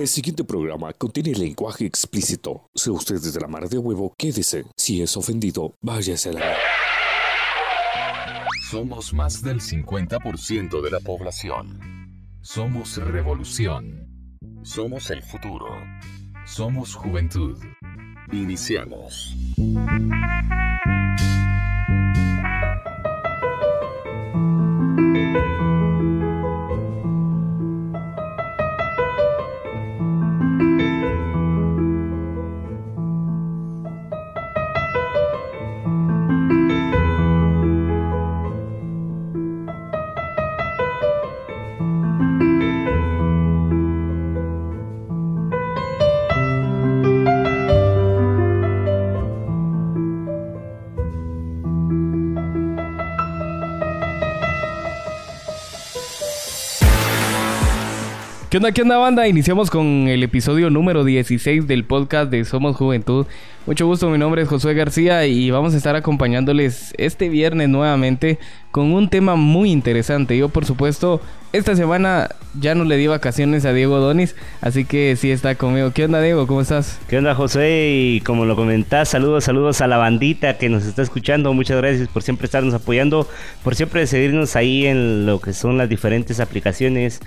El siguiente programa contiene lenguaje explícito. Sea usted desde la mar de huevo, quédese. Si es ofendido, váyase a la... Somos más del 50% de la población. Somos revolución. Somos el futuro. Somos juventud. Iniciamos. ¿Qué onda, qué onda, banda? Iniciamos con el episodio número 16 del podcast de Somos Juventud. Mucho gusto, mi nombre es Josué García y vamos a estar acompañándoles este viernes nuevamente con un tema muy interesante. Yo, por supuesto, esta semana ya no le di vacaciones a Diego Donis, así que sí está conmigo. ¿Qué onda, Diego? ¿Cómo estás? ¿Qué onda, José? Y como lo comentás, saludos, saludos a la bandita que nos está escuchando. Muchas gracias por siempre estarnos apoyando, por siempre seguirnos ahí en lo que son las diferentes aplicaciones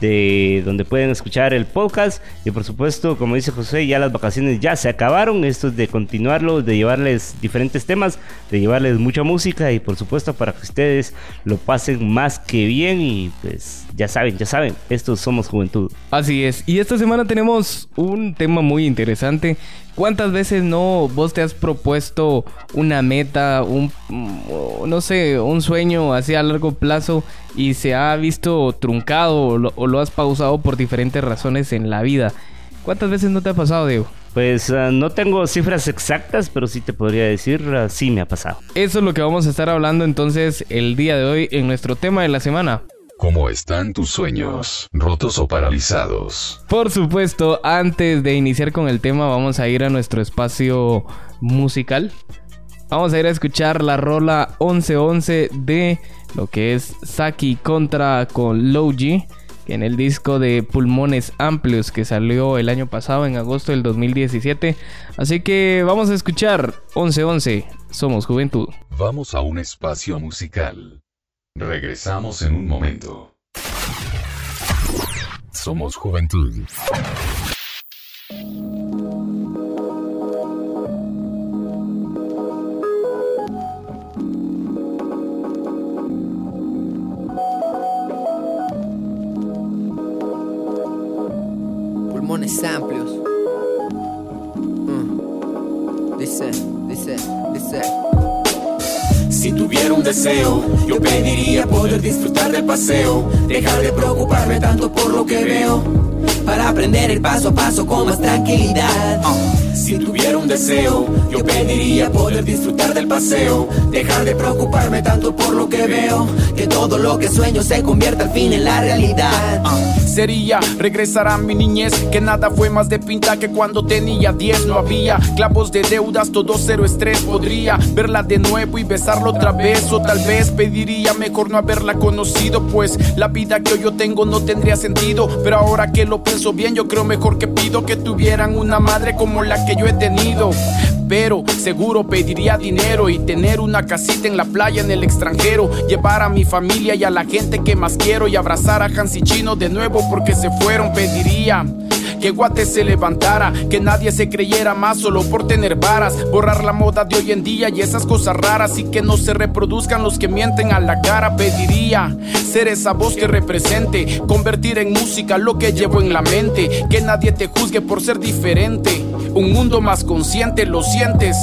de donde pueden escuchar el podcast. Y por supuesto, como dice José, ya las vacaciones ya se acabaron. Esto es de continuarlo, de llevarles diferentes temas, de llevarles mucha música y por supuesto para que ustedes lo pasen más que bien. Y pues ya saben, ya saben, estos somos juventud. Así es. Y esta semana tenemos un tema muy interesante. ¿Cuántas veces no vos te has propuesto una meta, un no sé, un sueño así a largo plazo y se ha visto truncado o lo, o lo has pausado por diferentes razones en la vida? ¿Cuántas veces no te ha pasado, Diego? Pues uh, no tengo cifras exactas, pero sí te podría decir, uh, sí me ha pasado. Eso es lo que vamos a estar hablando entonces el día de hoy en nuestro tema de la semana. ¿Cómo están tus sueños? ¿Rotos o paralizados? Por supuesto, antes de iniciar con el tema, vamos a ir a nuestro espacio musical. Vamos a ir a escuchar la rola 1111 de lo que es Saki contra con Logi en el disco de Pulmones Amplios que salió el año pasado en agosto del 2017. Así que vamos a escuchar 1111, Somos Juventud. Vamos a un espacio musical. Regresamos en un momento. Somos Juventud. Pulmones amplios. Si tuviera un deseo, yo pediría poder disfrutar del paseo, dejar de preocuparme tanto por lo que veo, para aprender el paso a paso con más tranquilidad. Si tuviera un deseo, yo pediría poder disfrutar del paseo, dejar de preocuparme tanto por lo que veo, Que todo lo que sueño se convierta al fin en la realidad. Sería regresar a mi niñez, que nada fue más de pinta que cuando tenía 10 no había clavos de deudas, todo cero estrés. Podría verla de nuevo y besarla otra vez, o tal vez pediría mejor no haberla conocido, pues la vida que hoy yo tengo no tendría sentido. Pero ahora que lo pienso bien, yo creo mejor que pido que tuvieran una madre como la que yo he tenido. Pero seguro pediría dinero y tener una casita en la playa en el extranjero. Llevar a mi familia y a la gente que más quiero y abrazar a Hans y Chino de nuevo porque se fueron. Pediría que Guate se levantara, que nadie se creyera más solo por tener varas, borrar la moda de hoy en día y esas cosas raras y que no se reproduzcan los que mienten a la cara. Pediría ser esa voz que represente, convertir en música lo que llevo en la mente, que nadie te juzgue por ser diferente, un mundo más consciente, lo sientes.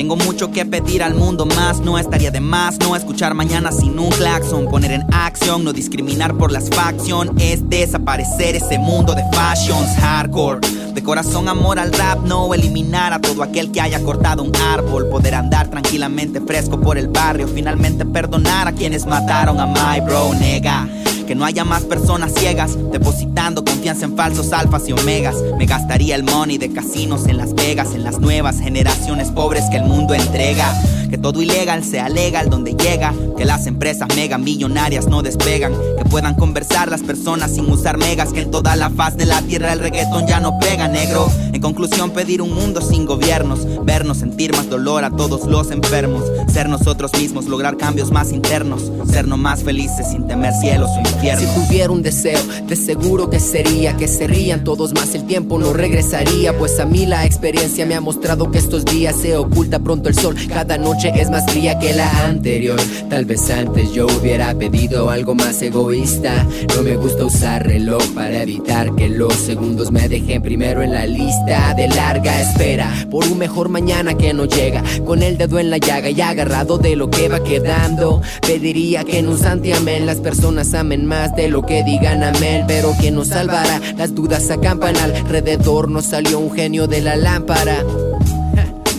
Tengo mucho que pedir al mundo más, no estaría de más no escuchar mañana sin un claxon, poner en acción, no discriminar por las facción, es desaparecer ese mundo de fashions hardcore. De corazón amor al rap, no eliminar a todo aquel que haya cortado un árbol, poder andar tranquilamente fresco por el barrio, finalmente perdonar a quienes mataron a my bro, nega. Que no haya más personas ciegas, depositando confianza en falsos alfas y omegas. Me gastaría el money de casinos en Las Vegas, en las nuevas generaciones pobres que el mundo entrega. Que todo ilegal sea legal donde llega. Que las empresas mega millonarias no despegan. Que puedan conversar las personas sin usar megas. Que en toda la faz de la tierra el reggaetón ya no pega, negro. En conclusión, pedir un mundo sin gobiernos. Vernos sentir más dolor a todos los enfermos. Ser nosotros mismos, lograr cambios más internos. Ser no más felices sin temer cielos o infiernos. Si tuviera un deseo, de seguro que sería que se rían todos más, el tiempo no regresaría. Pues a mí la experiencia me ha mostrado que estos días se oculta pronto el sol. Cada noche es más fría que la anterior. Tal vez antes yo hubiera pedido algo más egoísta. No me gusta usar reloj para evitar que los segundos me dejen primero en la lista de larga espera. Por un mejor mañana que no llega. Con el dedo en la llaga y agarrado de lo que va quedando. Pediría que nos amén. Las personas amen más de lo que digan amén. Pero quien nos salvará, las dudas acampan alrededor. Nos salió un genio de la lámpara.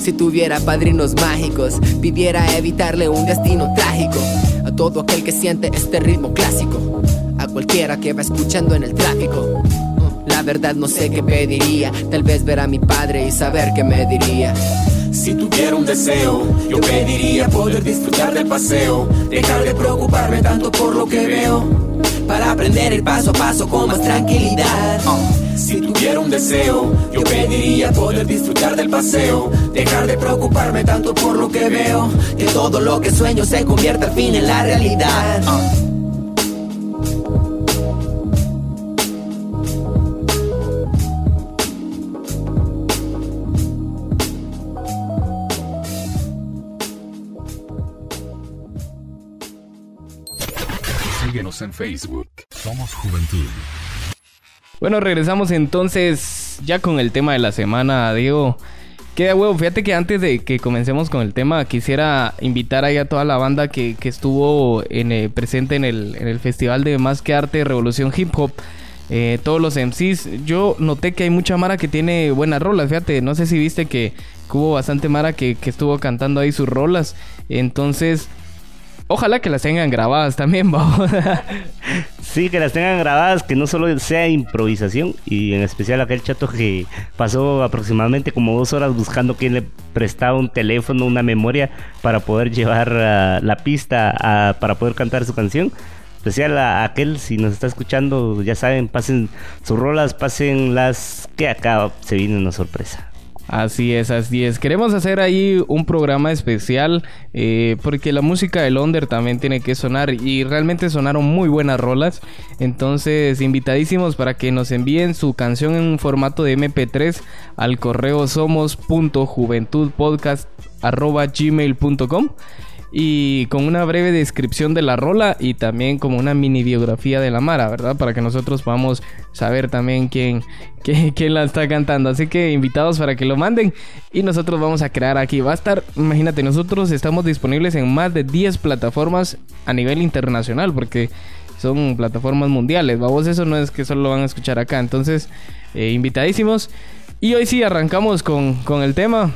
Si tuviera padrinos mágicos, pidiera evitarle un destino trágico a todo aquel que siente este ritmo clásico, a cualquiera que va escuchando en el tráfico. La verdad no sé qué pediría, tal vez ver a mi padre y saber qué me diría. Si tuviera un deseo, yo pediría poder disfrutar del paseo, dejar de preocuparme tanto por lo que veo, para aprender el paso a paso con más tranquilidad. Si tuviera un deseo, yo pediría poder disfrutar del paseo, dejar de preocuparme tanto por lo que veo, que todo lo que sueño se convierta al fin en la realidad. Síguenos en Facebook. Somos Juventud. Bueno, regresamos entonces ya con el tema de la semana, Diego. Queda huevo, fíjate que antes de que comencemos con el tema, quisiera invitar ahí a toda la banda que, estuvo en, eh, presente en el, en el Festival de Más que Arte Revolución Hip Hop. Eh, todos los MCs, yo noté que hay mucha Mara que tiene buenas rolas, fíjate, no sé si viste que, hubo bastante Mara que, que estuvo cantando ahí sus rolas. Entonces, Ojalá que las tengan grabadas también, vamos. sí, que las tengan grabadas, que no solo sea improvisación, y en especial aquel chato que pasó aproximadamente como dos horas buscando quién le prestaba un teléfono, una memoria para poder llevar ah, la pista para poder cantar su canción. Especial a aquel, si nos está escuchando, ya saben, pasen sus rolas, pasen las que acá se viene una sorpresa. Así es, así es. Queremos hacer ahí un programa especial eh, porque la música de Londres también tiene que sonar y realmente sonaron muy buenas rolas. Entonces, invitadísimos para que nos envíen su canción en un formato de MP3 al correo somos.juventudpodcast.gmail.com y con una breve descripción de la rola y también como una mini biografía de la Mara, ¿verdad? Para que nosotros podamos saber también quién, quién, la está cantando. Así que invitados para que lo manden y nosotros vamos a crear aquí. Va a estar, imagínate, nosotros estamos disponibles en más de 10 plataformas a nivel internacional porque son plataformas mundiales. Vamos, eso no es que solo lo van a escuchar acá. Entonces, eh, invitadísimos. Y hoy sí arrancamos con, con el tema.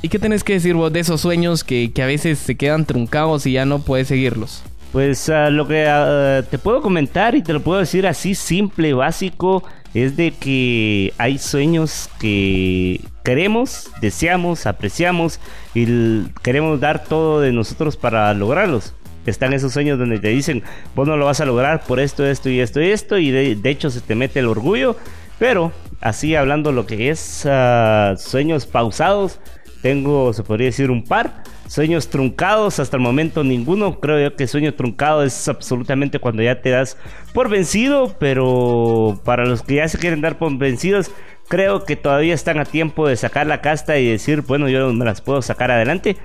¿Y qué tenés que decir vos de esos sueños que, a veces se quedan truncados y ya no puedes seguirlos? Pues ah, lo que ah, te puedo comentar y te lo puedo decir así simple, básico, es de que hay sueños que queremos, deseamos, apreciamos y queremos dar todo de nosotros para lograrlos. Están esos sueños donde te dicen, vos no lo vas a lograr por esto, esto y esto y esto, y de, hecho se te mete el orgullo, pero así hablando lo que es ah, sueños pausados, tengo, se podría decir, un par. Sueños truncados, hasta el momento ninguno. Creo yo que sueño truncado es absolutamente cuando ya te das por vencido, pero para los que ya se quieren dar por vencidos, creo que todavía están a tiempo de sacar la casta y decir, bueno, yo me las puedo sacar adelante.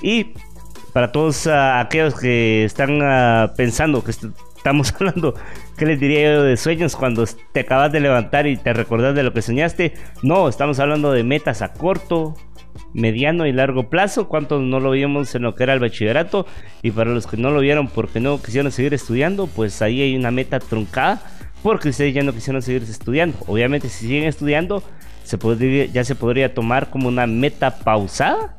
Y para todos ah, aquellos que están ah, pensando que estamos hablando, ¿qué les diría yo de sueños cuando te acabas de levantar y te recordás de lo que soñaste? No, estamos hablando de metas a corto, mediano y largo plazo. ¿Cuántos no lo vimos en lo que era el bachillerato? Y para los que no lo vieron porque no quisieron seguir estudiando, pues ahí hay una meta truncada porque ustedes ya no quisieron seguir estudiando. Obviamente si siguen estudiando, ya se podría tomar como una meta pausada,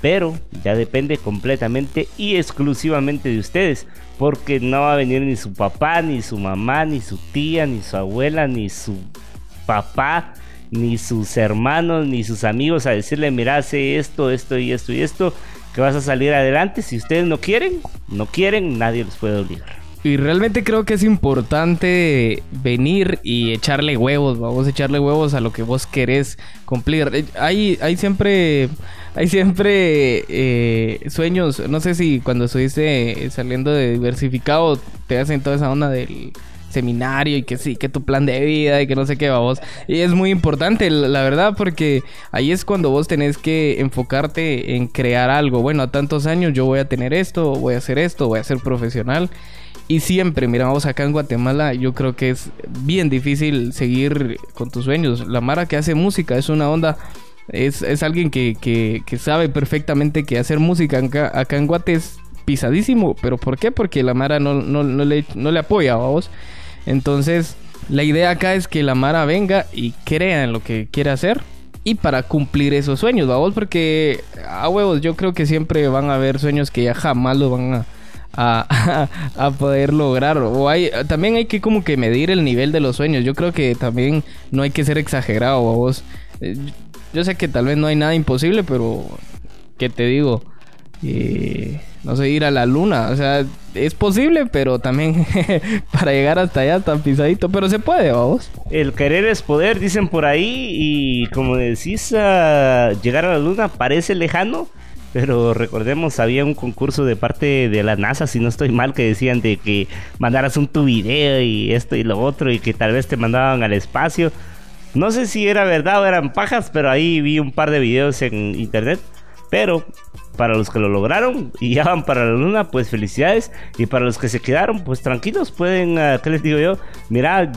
pero ya depende completamente y exclusivamente de ustedes. porque no va a venir ni su papá, ni su mamá, ni su tía, ni su abuela, ni su papá, ni sus hermanos, ni sus amigos a decirle, mira, hace esto, esto y esto y esto, que vas a salir adelante. Si ustedes no quieren, no quieren, nadie los puede obligar. Y realmente creo que es importante venir y echarle huevos, vamos a echarle huevos a lo que vos querés cumplir. Eh, Hay, hay siempre, hay siempre eh, sueños, no sé si cuando estuviste saliendo de diversificado te hacen toda esa onda del seminario y que sí, que tu plan de vida y que no sé qué, vos. Y es muy importante, la verdad, porque ahí es cuando vos tenés que enfocarte en crear algo. Bueno, a tantos años yo voy a tener esto, voy a hacer esto, voy a ser profesional. Y siempre, mira, vamos acá en Guatemala, yo creo que es bien difícil seguir con tus sueños. La Mara que hace música es una onda, es, es alguien que, que, que sabe perfectamente que hacer música acá, acá en Guate es pisadísimo. ¿Pero por qué? Porque la Mara no, no, no, le, no le apoya a vos. Entonces, la idea acá es que la Mara venga y crea en lo que quiere hacer. Y para cumplir esos sueños, vamos, porque a huevos yo creo que siempre van a haber sueños que ya jamás los van a, a, a, poder lograr. O hay, también hay que como que medir el nivel de los sueños. Yo creo que también no hay que ser exagerado, vos. Eh, Yo sé que tal vez no hay nada imposible, pero ¿qué te digo? Eh, no sé, ir a la luna. O sea, es posible, pero también para llegar hasta allá tan pisadito. Pero se puede, vamos. El querer es poder, dicen por ahí. Y como decís, ah, llegar a la luna parece lejano. Pero recordemos, había un concurso de parte de la NASA, si no estoy mal, que decían de que mandaras un tu video y esto y lo otro. Y que tal vez te mandaban al espacio. No sé si era verdad o eran pajas, pero ahí vi un par de videos en internet. Pero para los que lo lograron y ya van para la luna, pues felicidades. Y para los que se quedaron, pues tranquilos, pueden, uh, ¿qué les digo yo? Mira,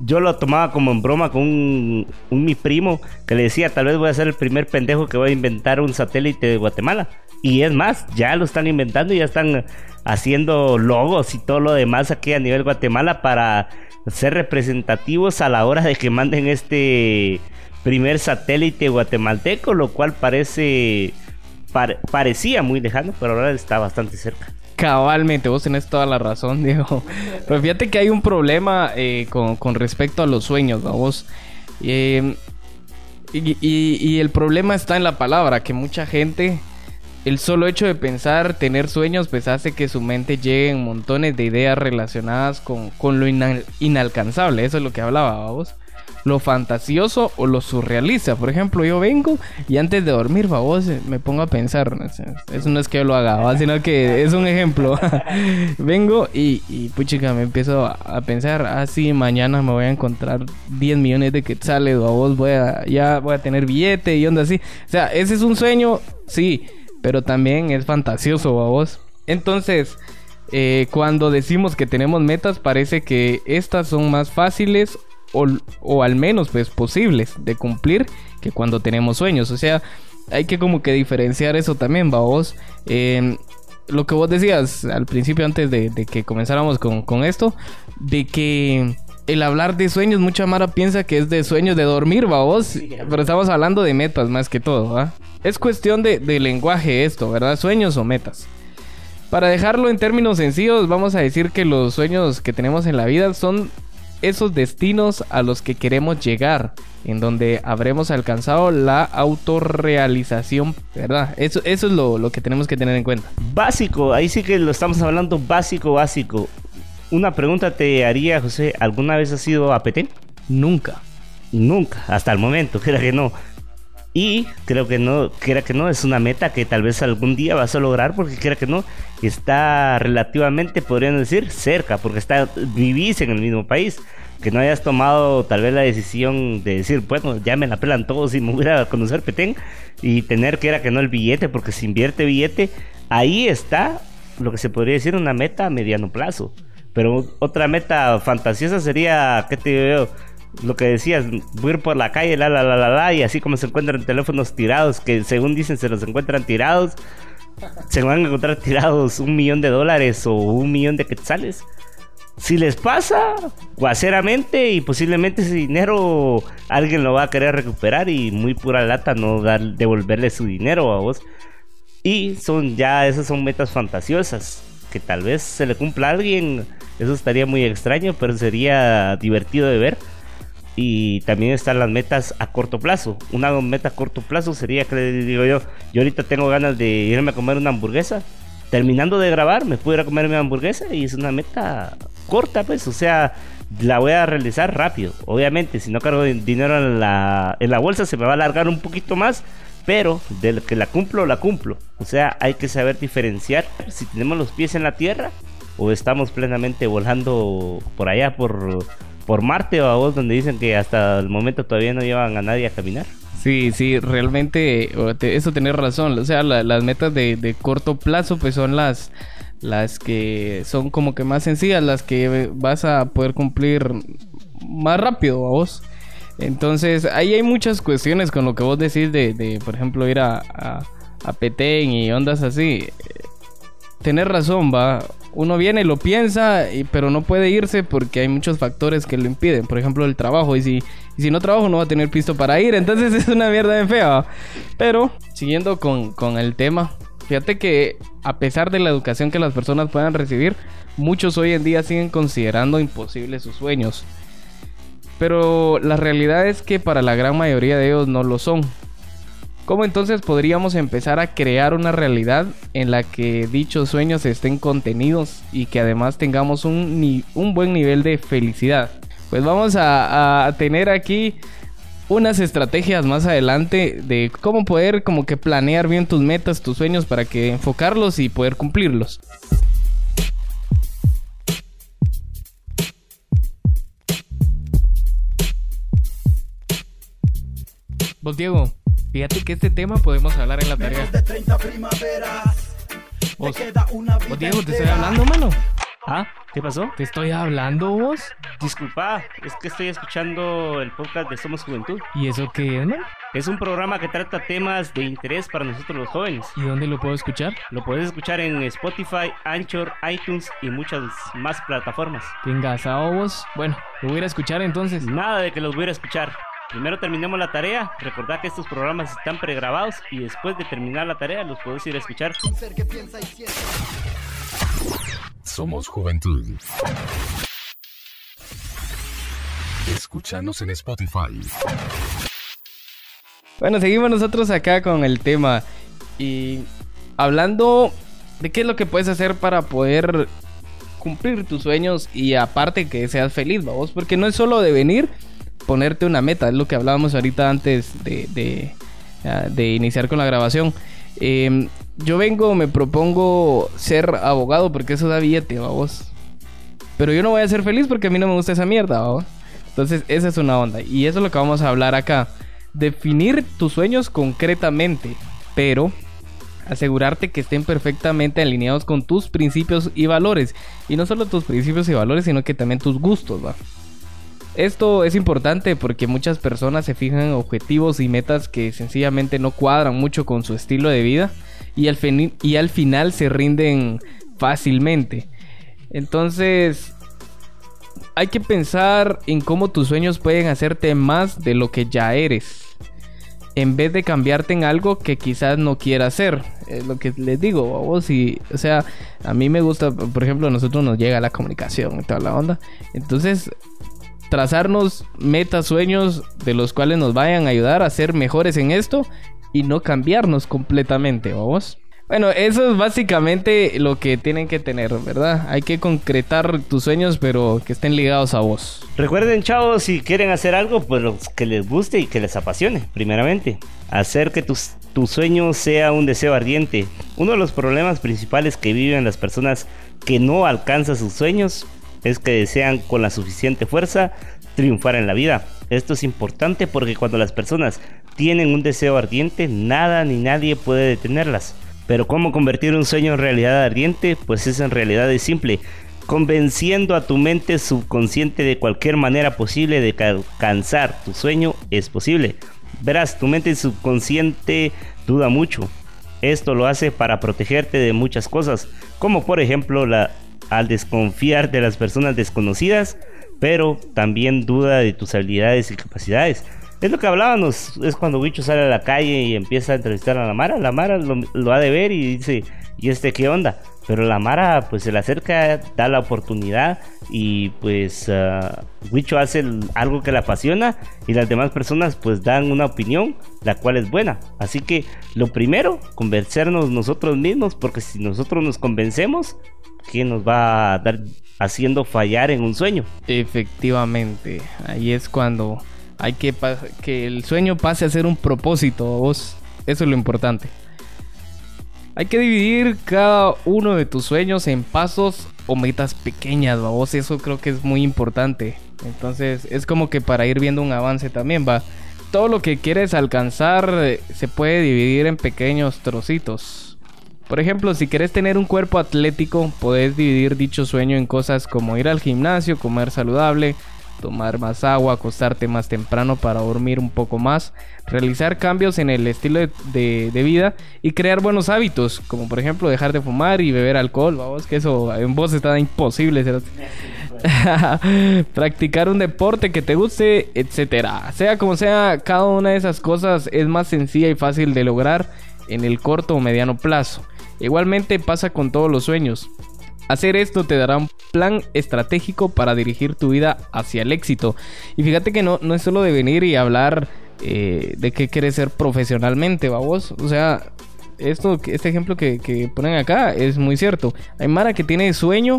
yo lo tomaba como en broma con un, un, mi primo que le decía, tal vez voy a ser el primer pendejo que voy a inventar un satélite de Guatemala. Y es más, ya lo están inventando y ya están haciendo logos y todo lo demás aquí a nivel Guatemala para ser representativos a la hora de que manden este primer satélite guatemalteco, lo cual parece pare, parecía muy lejano, pero ahora está bastante cerca. Cabalmente, vos tenés toda la razón, Diego. Pero fíjate que hay un problema eh, con, respecto a los sueños, ¿no? Vos. Eh, y, el problema está en la palabra, que mucha gente, el solo hecho de pensar, tener sueños, pues hace que su mente llegue en montones de ideas relacionadas con, con lo inal inalcanzable. Eso es lo que hablaba, vos lo fantasioso o lo surrealista. Por ejemplo, yo vengo y antes de dormir, vos me pongo a pensar. Eso no es que yo lo haga, ¿va? sino que es un ejemplo. vengo y, y puchica, me empiezo a pensar, ah, mañana me voy a encontrar 10 millones de quetzales, o a vos voy a, ya voy a tener billete y onda así. O sea, ese es un sueño, sí, pero también es fantasioso, a vos. Entonces, eh, cuando decimos que tenemos metas, parece que estas son más fáciles o, o, al menos pues posibles de cumplir que cuando tenemos sueños. O sea, hay que como que diferenciar eso también, va vos. Eh, lo que vos decías al principio antes de, de que comenzáramos con, con, esto, de que el hablar de sueños, mucha Mara piensa que es de sueños de dormir, va vos. Sí, pero estamos hablando de metas más que todo, ¿va? Es cuestión de, de lenguaje esto, ¿verdad? Sueños o metas. Para dejarlo en términos sencillos, vamos a decir que los sueños que tenemos en la vida son esos destinos a los que queremos llegar, en donde habremos alcanzado la autorrealización, ¿verdad? Eso, eso es lo, lo, que tenemos que tener en cuenta. Básico, ahí sí que lo estamos hablando básico, básico. Una pregunta te haría, José, ¿alguna vez has ido a Petén? Nunca. Nunca, hasta el momento, creo que no. Y creo que no, creo que no, es una meta que tal vez algún día vas a lograr porque creo que no, está relativamente, podrían decir, cerca, porque está, vivís en el mismo país. Que no hayas tomado tal vez la decisión de decir, bueno, ya me la pelan todos y me voy a conocer Petén y tener que era que no el billete, porque si invierte billete, ahí está lo que se podría decir una meta a mediano plazo. Pero otra meta fantasiosa sería, ¿qué te yo? Lo que decías, ir por la calle, la, la, la, la, la, y así como se encuentran teléfonos tirados, que según dicen se los encuentran tirados, se van a encontrar tirados un millón de dólares o un millón de quetzales. Si les pasa, guaceramente y posiblemente ese dinero alguien lo va a querer recuperar y muy pura lata no dar, devolverle su dinero a vos. Y son ya, esas son metas fantasiosas. que tal vez se le cumpla a alguien, eso estaría muy extraño, pero sería divertido de ver. Y también están las metas a corto plazo. Una meta a corto plazo sería que le digo yo, yo ahorita tengo ganas de irme a comer una hamburguesa. Terminando de grabar, me puedo ir a comer mi hamburguesa y es una meta corta, pues, o sea, la voy a realizar rápido. Obviamente, si no cargo dinero en la, en la bolsa, se me va a alargar un poquito más, pero de que la cumplo, la cumplo. O sea, hay que saber diferenciar si tenemos los pies en la tierra o estamos plenamente volando por allá, por, por Marte o a vos, donde dicen que hasta el momento todavía no llevan a nadie a caminar. Sí, sí, realmente eso tenés razón. O sea, las metas de, de, corto plazo pues son las, las que son como que más sencillas, las que vas a poder cumplir más rápido a vos. Entonces, ahí hay muchas cuestiones con lo que vos decís de, de por ejemplo, ir a, a, a Petén y ondas así. Tener razón, va. Uno viene y lo piensa, y, pero no puede irse porque hay muchos factores que lo impiden. Por ejemplo, el trabajo. Y si, y si no trabajo, no va a tener pisto para ir. Entonces es una mierda de fea. Pero, siguiendo con, con el tema, fíjate que a pesar de la educación que las personas puedan recibir, muchos hoy en día siguen considerando imposibles sus sueños. Pero la realidad es que para la gran mayoría de ellos no lo son. ¿Cómo entonces podríamos empezar a crear una realidad en la que dichos sueños estén contenidos y que además tengamos un, un buen nivel de felicidad? Pues vamos a, tener aquí unas estrategias más adelante de cómo poder como que planear bien tus metas, tus sueños para que enfocarlos y poder cumplirlos. Vos Diego, Fíjate que este tema podemos hablar en la tarea. Vos, vos Diego, te estoy hablando, mano. ¿Ah? ¿Qué pasó? ¿Te estoy hablando vos? Disculpa, es que estoy escuchando el podcast de Somos Juventud. ¿Y eso qué es, man? Es un programa que trata temas de interés para nosotros los jóvenes. ¿Y dónde lo puedo escuchar? Lo puedes escuchar en Spotify, Anchor, iTunes y muchas más plataformas. ¿Qué engasado vos? Bueno, lo voy a ir a escuchar entonces. Nada de que los voy a ir a escuchar. Primero terminemos la tarea. Recordad que estos programas están pregrabados y después de terminar la tarea los podés ir a escuchar. Somos Juventud. Escúchanos en Spotify. Bueno, seguimos nosotros acá con el tema y hablando de qué es lo que puedes hacer para poder cumplir tus sueños y aparte que seas feliz, vamos, porque no es solo de venir ponerte una meta, es lo que hablábamos ahorita antes de, de, ah, iniciar con la grabación. Eh, yo vengo, me propongo ser abogado porque eso da billete, vos. Pero yo no voy a ser feliz porque a mí no me gusta esa mierda, ¿vos? Entonces, esa es una onda. Y eso es lo que vamos a hablar acá. Definir tus sueños concretamente, pero asegurarte que estén perfectamente alineados con tus principios y valores. Y no solo tus principios y valores, sino que también tus gustos, ¿va? Esto es importante porque muchas personas se fijan objetivos y metas que sencillamente no cuadran mucho con su estilo de vida y al, y al final se rinden fácilmente. Entonces, hay que pensar en cómo tus sueños pueden hacerte más de lo que ya eres. En vez de cambiarte en algo que quizás no quieras hacer. Es lo que les digo, vos y, o sea, a mí me gusta, por ejemplo, a nosotros nos llega la comunicación y toda la onda. Entonces, trazarnos metas, sueños de los cuales nos vayan a ayudar a ser mejores en esto y no cambiarnos completamente, vamos. Bueno, eso es básicamente lo que tienen que tener, ¿verdad? Hay que concretar tus sueños, pero que estén ligados a vos. Recuerden, chavos, si quieren hacer algo, pues que les guste y que les apasione, primeramente. Hacer que tus, tu sueño sea un deseo ardiente. Uno de los problemas principales que viven las personas que no alcanzan sus sueños es que desean con la suficiente fuerza triunfar en la vida. Esto es importante porque cuando las personas tienen un deseo ardiente, nada ni nadie puede detenerlas. Pero cómo convertir un sueño en realidad ardiente, pues es en realidad es simple, convenciendo a tu mente subconsciente de cualquier manera posible de alcanzar tu sueño es posible. Verás, tu mente subconsciente duda mucho. Esto lo hace para protegerte de muchas cosas, como por ejemplo la al desconfiar de las personas desconocidas, pero también duda de tus habilidades y capacidades. Es lo que hablábamos, es cuando Bicho sale a la calle y empieza a entrevistar a la Mara, la Mara lo, ha de ver y dice, ¿y este qué onda? Pero la Mara pues se le acerca, da la oportunidad y pues uh, Wicho hace algo que le apasiona y las demás personas pues dan una opinión la cual es buena. Así que lo primero, convencernos nosotros mismos porque si nosotros nos convencemos, ¿qué nos va a dar haciendo fallar en un sueño? Efectivamente, ahí es cuando hay que que el sueño pase a ser un propósito, vos. Eso es lo importante. Hay que dividir cada uno de tus sueños en pasos o metas pequeñas, vos. Eso creo que es muy importante. Entonces es como que para ir viendo un avance también, va. Todo lo que quieres alcanzar eh, se puede dividir en pequeños trocitos. Por ejemplo, si quieres tener un cuerpo atlético, puedes dividir dicho sueño en cosas como ir al gimnasio, comer saludable, tomar más agua, acostarte más temprano para dormir un poco más, realizar cambios en el estilo de, vida y crear buenos hábitos, como por ejemplo dejar de fumar y beber alcohol, vamos, que eso en vos está imposible. Practicar un deporte que te guste, etcétera. Sea como sea, cada una de esas cosas es más sencilla y fácil de lograr en el corto o mediano plazo. Igualmente pasa con todos los sueños. Hacer esto te dará un plan estratégico para dirigir tu vida hacia el éxito. Y fíjate que no, no es solo de venir y hablar eh, de qué quieres ser profesionalmente, vos. O sea, esto, este ejemplo que, ponen acá es muy cierto. Hay Mara que tiene sueño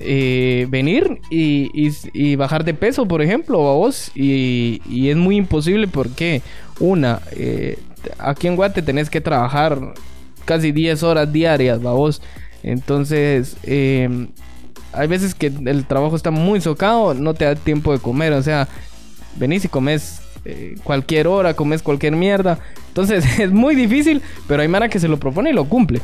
eh, venir y, bajar de peso, por ejemplo. Y, y es muy imposible porque, una, eh, aquí en Guate tenés que trabajar casi 10 horas diarias, vos. Entonces, em, hay veces que el trabajo está muy socado, no te da tiempo de comer. O sea, venís y comes eh, cualquier hora, comes cualquier mierda. Entonces, es muy difícil, pero hay Mara que se lo propone y lo cumple.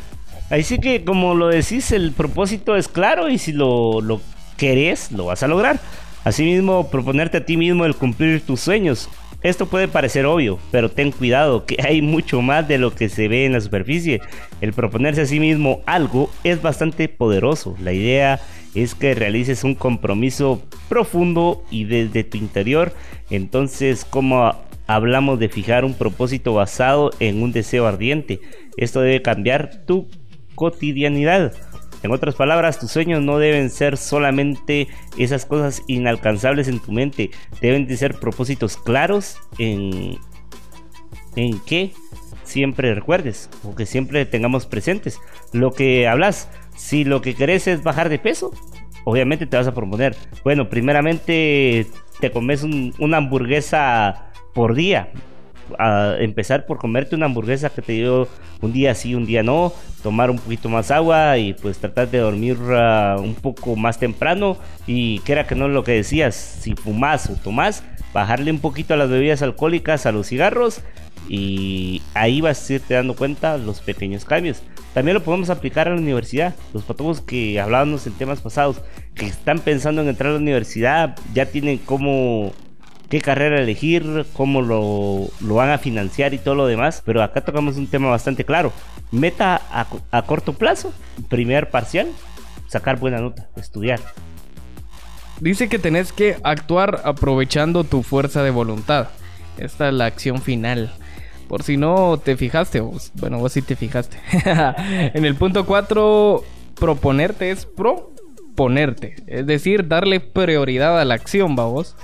Ahí sí que, como lo decís, el propósito es claro y si lo, lo querés, lo vas a lograr. Asimismo, proponerte a ti mismo el cumplir tus sueños. Esto puede parecer obvio, pero ten cuidado que hay mucho más de lo que se ve en la superficie. El proponerse a sí mismo algo es bastante poderoso. La idea es que realices un compromiso profundo y desde tu interior. Entonces, como hablamos de fijar un propósito basado en un deseo ardiente, esto debe cambiar tu cotidianidad. En otras palabras, tus sueños no deben ser solamente esas cosas inalcanzables en tu mente, deben de ser propósitos claros en, en que siempre recuerdes o que siempre tengamos presentes. Lo que hablas. Si lo que querés es bajar de peso, obviamente te vas a proponer, bueno, primeramente te comes una hamburguesa por día, empezar por comerte una hamburguesa que te dio un día sí, un día no, tomar un poquito más agua y pues tratar de dormir uh, un poco más temprano y que era que no lo que decías, si fumas o tomas, bajarle un poquito a las bebidas alcohólicas, a los cigarros y ahí vas a irte dando cuenta los pequeños cambios. También lo podemos aplicar a la universidad. Los patólogos que hablábamos en temas pasados, que están pensando en entrar a la universidad, ya tienen como qué carrera elegir, cómo lo, van a financiar y todo lo demás. Pero acá tocamos un tema bastante claro. Meta a, corto plazo, primer parcial, sacar buena nota, estudiar. Dice que tenés que actuar aprovechando tu fuerza de voluntad. Esta es la acción final. Por si no te fijaste, bueno, vos sí te fijaste. en el punto 4, proponerte es proponerte. Es decir, darle prioridad a la acción, vamos.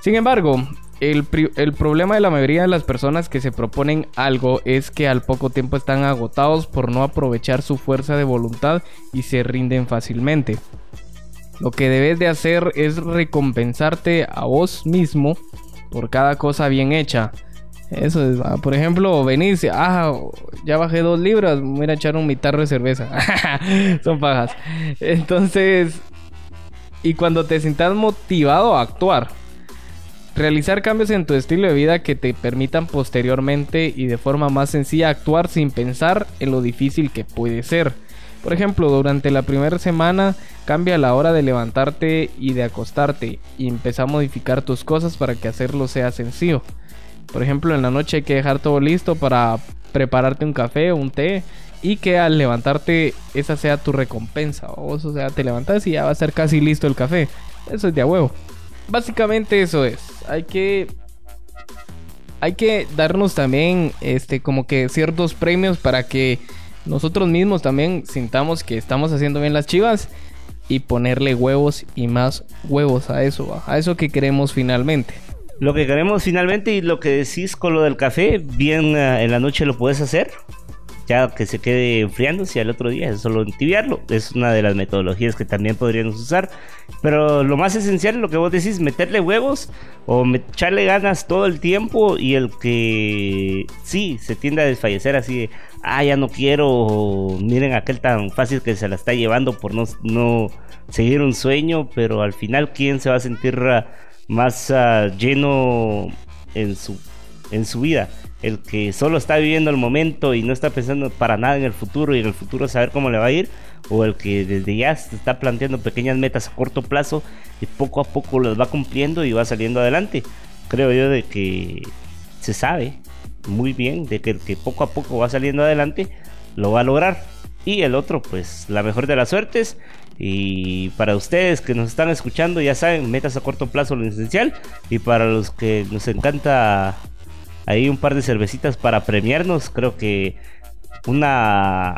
Sin embargo, el, problema de la mayoría de las personas que se proponen algo es que al poco tiempo están agotados por no aprovechar su fuerza de voluntad y se rinden fácilmente. Lo que debes de hacer es recompensarte a vos mismo por cada cosa bien hecha. Eso es, ah, por ejemplo, venís, ah, ya bajé dos libras, voy a echar un mitarro de cerveza. Son pajas. Entonces, y cuando te sientas motivado a actuar, Realizar cambios en tu estilo de vida que te permitan posteriormente y de forma más sencilla actuar sin pensar en lo difícil que puede ser. Por ejemplo, durante la primera semana cambia la hora de levantarte y de acostarte y empieza a modificar tus cosas para que hacerlo sea sencillo. Por ejemplo, en la noche hay que dejar todo listo para prepararte un café o un té y que al levantarte esa sea tu recompensa. O sea, te levantas y ya va a ser casi listo el café. Eso es de a huevo básicamente eso es. Hay que hay que darnos también este como que ciertos premios para que nosotros mismos también sintamos que estamos haciendo bien las chivas y ponerle huevos y más huevos a eso, a eso que queremos finalmente. Lo que queremos finalmente y lo que decís con lo del café, bien eh, en la noche lo puedes hacer que se quede enfriándose y al otro día es solo entibiarlo. Es una de las metodologías que también podríamos usar. Pero lo más esencial es lo que vos decís, meterle huevos o echarle ganas todo el tiempo y el que sí se tiende a desfallecer así ah, ya no quiero, miren aquel tan fácil que se la está llevando por no, no seguir un sueño, pero al final, ¿quién se va a sentir ah, más ah, lleno en su, en su vida? El que solo está viviendo el momento y no está pensando para nada en el futuro y en el futuro saber cómo le va a ir, o el que desde ya se está planteando pequeñas metas a corto plazo y poco a poco las va cumpliendo y va saliendo adelante. Creo yo de que se sabe muy bien de que el que poco a poco va saliendo adelante lo va a lograr. Y el otro, pues la mejor de las suertes. Y para ustedes que nos están escuchando, ya saben, metas a corto plazo lo esencial. Y para los que nos encanta ahí un par de cervecitas para premiarnos. Creo que una,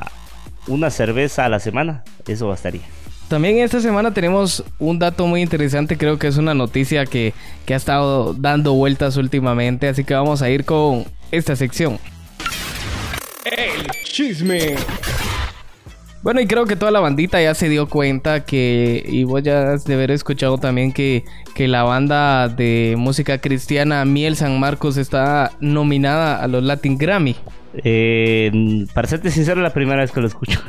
una cerveza a la semana, eso bastaría. También esta semana tenemos un dato muy interesante, creo que es una noticia que, que ha estado dando vueltas últimamente, así que vamos a ir con esta sección. El chisme. Bueno, y creo que toda la bandita ya se dio cuenta que, y vos ya has de haber escuchado también que, que la banda de música cristiana Miel San Marcos está nominada a los Latin Grammy. Eh, para serte sincero, la primera vez que lo escucho.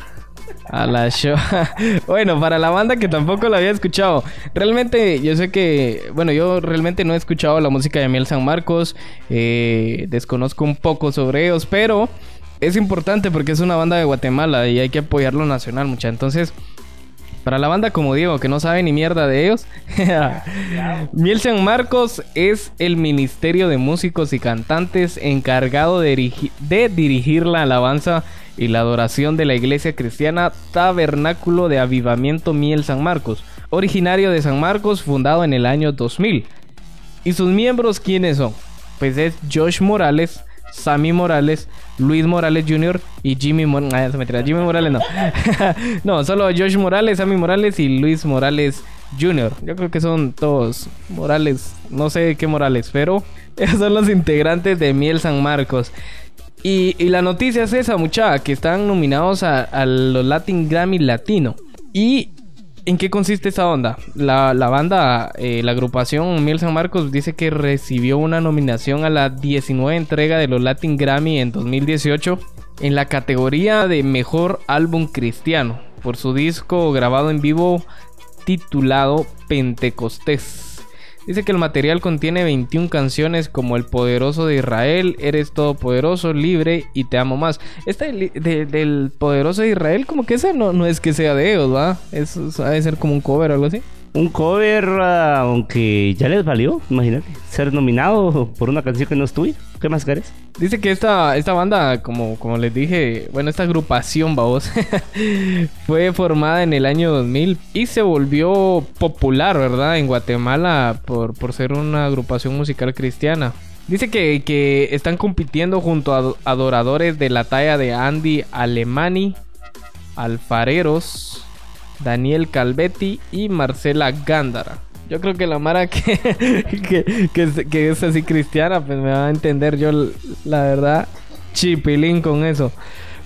A la show. bueno, para la banda que tampoco la había escuchado. Realmente, yo sé que. Bueno, yo realmente no he escuchado la música de Miel San Marcos. Eh, desconozco un poco sobre ellos, pero es importante porque es una banda de Guatemala y hay que apoyarlo nacional, mucha. Entonces, para la banda como digo, que no sabe ni mierda de ellos, Miel San Marcos es el Ministerio de Músicos y Cantantes encargado de, de dirigir la alabanza y la adoración de la iglesia cristiana Tabernáculo de Avivamiento Miel San Marcos, originario de San Marcos, fundado en el año 2000. ¿Y sus miembros quiénes son? Pues es Josh Morales, Sammy Morales, Luis Morales Jr. y Jimmy Morales. Ah, Jimmy Morales no. no, solo Josh Morales, Sammy Morales y Luis Morales Jr. Yo creo que son todos Morales. No sé qué Morales, pero esos son los integrantes de Miel San Marcos. Y, la noticia es esa, muchacha, que están nominados a, a los Latin Grammy Latino. Y ¿En qué consiste esa onda? La, banda, eh, la agrupación Miel San Marcos dice que recibió una nominación a la 19 entrega de los Latin Grammy en 2018 en la categoría de Mejor Álbum Cristiano por su disco grabado en vivo titulado Pentecostés. Dice que el material contiene 21 canciones como El Poderoso de Israel, Eres Todopoderoso, Libre y Te Amo Más. Este del Poderoso de Israel, como que ese no, no es que sea de ellos, ¿va? Eso debe ser como un cover o algo así un cover, ah, aunque ya les valió, imagínate, ser nominado por una canción que no es tuya. ¿Qué más querés? Dice que esta, esta banda, como, como les dije, bueno, esta agrupación, vamos, fue formada en el año 2000 y se volvió popular, ¿verdad? En Guatemala por, por ser una agrupación musical cristiana. Dice que, que están compitiendo junto a adoradores de la talla de Andy Alemani, Alfareros, Daniel Calvetti y Marcela Gándara. Yo creo que la Mara que, que, es, así cristiana, pues me va a entender yo, la verdad, chipilín con eso.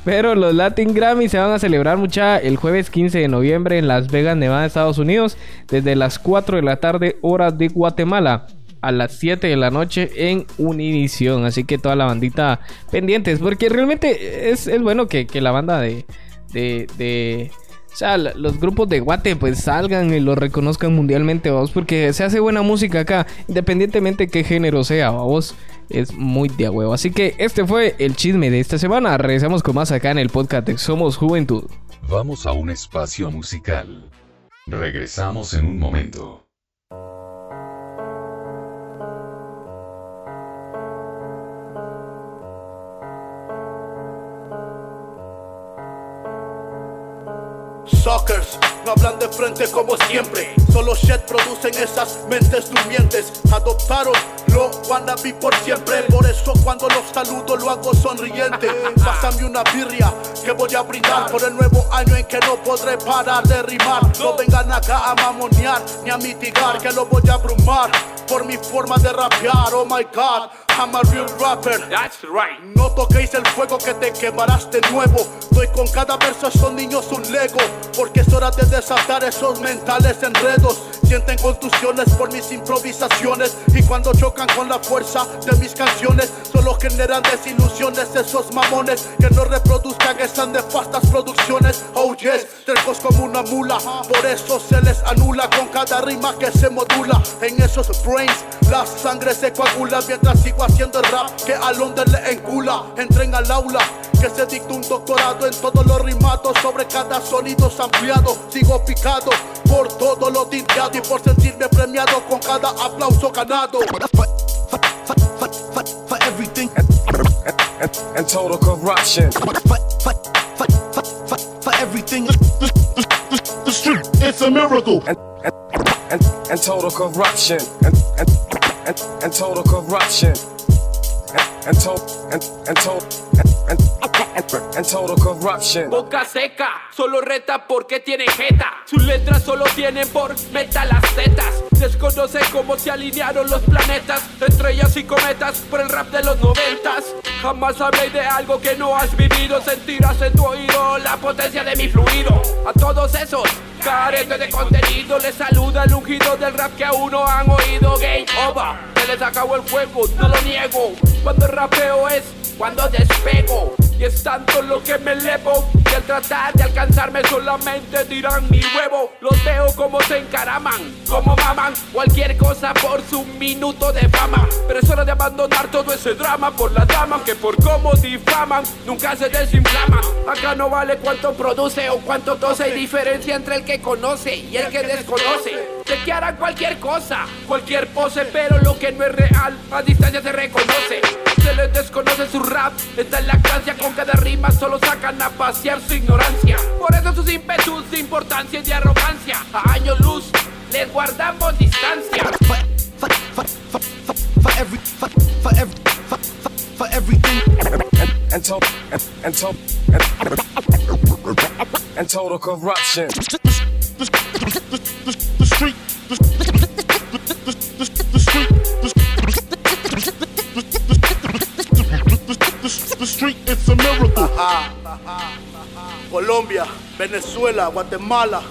Pero los Latin Grammy se van a celebrar mucha el jueves 15 de noviembre en Las Vegas, Nevada, Estados Unidos, desde las 4 de la tarde, hora de Guatemala, a las 7 de la noche en Univision. Así que toda la bandita pendientes, porque realmente es, bueno que, la banda de, de o sea, los grupos de Guate pues salgan y lo reconozcan mundialmente, vos, porque se hace buena música acá, independientemente qué género sea, vos, es muy de huevo. Así que este fue el chisme de esta semana. Regresamos con más acá en el podcast de Somos Juventud. Vamos a un espacio musical. Regresamos en un momento. Sockers, no hablan de frente como siempre. Solo shit producen esas mentes durmientes. Adoptaron lo wannabe por siempre. Por eso cuando los saludo lo hago sonriente. Pásame una birria que voy a brindar por el nuevo año en que no podré parar de rimar. No vengan acá a mamonear ni a mitigar que lo voy a abrumar por mi forma de rapear. Oh my god. I'm a real rapper. That's right. No toquéis el fuego que te quemarás de nuevo. Doy con cada verso esos niños un lego. Porque es hora de desatar esos mentales enredos. Sienten contusiones por mis improvisaciones. Y cuando chocan con la fuerza de mis canciones, solo generan desilusiones esos mamones que no reproduzcan esas nefastas producciones. Oh yes, tercos como una mula. Por eso se les anula con cada rima que se modula. En esos brains, la sangre se coagula mientras sigo haciendo el rap que a Londres le encula. Entren al aula, que se dicta un doctorado en todos los rimados sobre cada sonido ampliado. Sigo picado por todo lo tinteado y por sentirme premiado con cada aplauso ganado. For everything and, total corruption. For everything, The street, it's a miracle. and, and, and total corruption. And, and, and, and total corruption. And, and, to, and, and, to, and, and, and total corruption. Boca seca, solo reta porque tiene jeta. Sus letras solo tienen por meta las tetas. Desconoce cómo se alinearon los planetas, estrellas y cometas por el rap de los noventas. Jamás hablé de algo que no has vivido. Sentirás en tu oído la potencia de mi fluido. A todos esos carentes de contenido les saluda el ungido del rap que aún no han oído. Game over, se les acabó el juego, no lo niego. Cuando rapeo es cuando despego. Y es tanto lo que me elevo que al tratar de alcanzarme solamente dirán mi huevo. Los veo como se encaraman, como maman cualquier cosa por su minuto de fama. Pero es hora de abandonar todo ese drama por la dama que por cómo difaman nunca se desinflaman. Acá no vale cuánto produce o cuánto tose, hay diferencia entre el que conoce y el que desconoce. Se que harán cualquier cosa, cualquier pose, pero lo que no es real a distancia se reconoce. Se les desconoce su rap, está en la gracia con cada rima, solo sacan a pasear su ignorancia. Por eso sus ímpetus de importancia y de arrogancia, a años luz les guardamos distancia. For, for, for, for, for, for every, for, for every, for, for, for everything. And, and, to, and, and, to, and, and total corruption. street, it's a miracle. Colombia, Venezuela, Guatemala,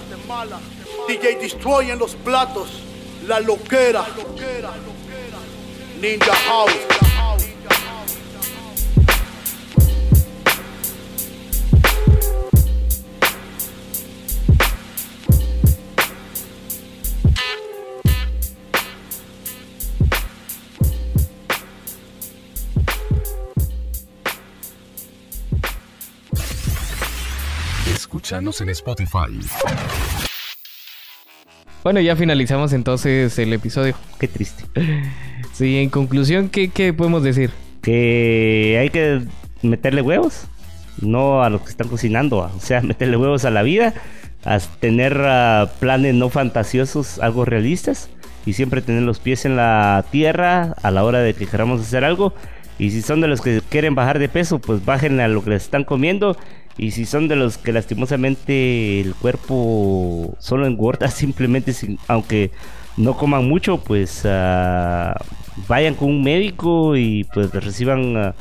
DJ Destroy en los platos, la loquera, Ninja House. Escúchanos en Spotify. Bueno, ya finalizamos entonces el episodio. Qué triste. Sí, en conclusión, ¿qué, qué podemos decir? Que hay que meterle huevos, no a los que están cocinando, o sea, meterle huevos a la vida, a tener ah, planes no fantasiosos, algo realistas, y siempre tener los pies en la tierra a la hora de que queramos hacer algo. Y si son de los que quieren bajar de peso, pues bajen a lo que les están comiendo. Y si son de los que lastimosamente el cuerpo solo engorda simplemente sin, aunque no coman mucho, pues ah, vayan con un médico y pues reciban ah,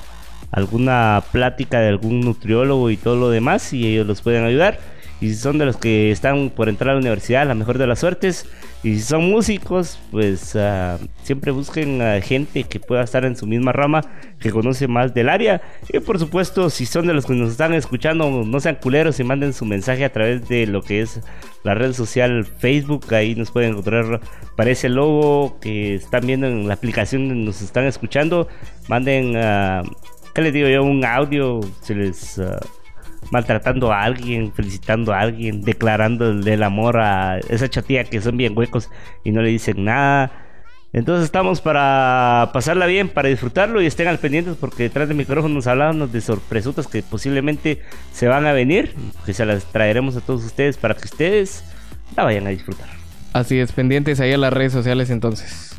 alguna plática de algún nutriólogo y todo lo demás y ellos los pueden ayudar. Y si son de los que están por entrar a la universidad, la mejor de las suertes. Y si son músicos, pues ah, siempre busquen a gente que pueda estar en su misma rama, que conoce más del área. Y por supuesto, si son de los que nos están escuchando, no sean culeros y manden su mensaje a través de lo que es la red social Facebook. Ahí nos pueden encontrar, parece el logo que están viendo en la aplicación nos están escuchando. Manden, ah, ¿qué les digo yo? Un audio, se les... ah, maltratando a alguien, felicitando a alguien, declarándole el amor a esa chatilla que son bien huecos y no le dicen nada. Entonces estamos para pasarla bien, para disfrutarlo y estén al pendientes porque detrás del micrófono nos hablábamos de sorpresutas que posiblemente se van a venir, que se las traeremos a todos ustedes para que ustedes la vayan a disfrutar. Así es, pendientes ahí a las redes sociales entonces.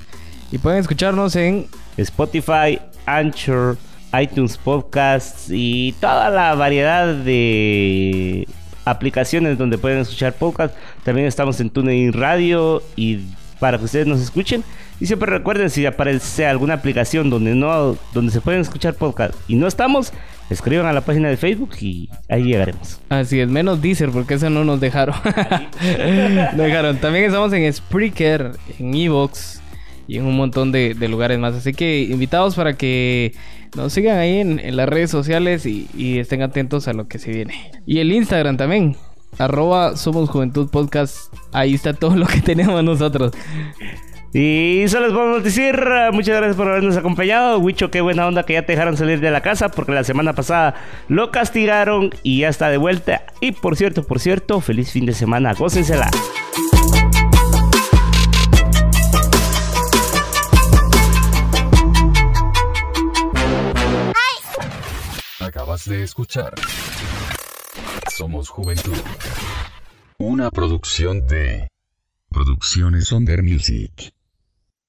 Y pueden escucharnos en Spotify, Anchor, iTunes Podcasts y toda la variedad de aplicaciones donde pueden escuchar podcasts. También estamos en TuneIn Radio y para que ustedes nos escuchen. Y siempre recuerden si aparece alguna aplicación donde no donde se pueden escuchar podcast y no estamos, escriban a la página de Facebook y ahí llegaremos. Así es, menos Deezer porque eso no nos dejaron. no dejaron. También estamos en Spreaker, en Evox y en un montón de, de lugares más. Así que invitados para que nos sigan ahí en, en las redes sociales y, estén atentos a lo que se viene. Y el Instagram también. Arroba Somos Juventud Podcast. Ahí está todo lo que tenemos nosotros. Y solo les podemos decir muchas gracias por habernos acompañado. Wicho, qué buena onda que ya te dejaron salir de la casa porque la semana pasada lo castigaron y ya está de vuelta. Y por cierto, por cierto, feliz fin de semana. Gócensela. De escuchar Somos Juventud. Una producción de Producciones Under Music.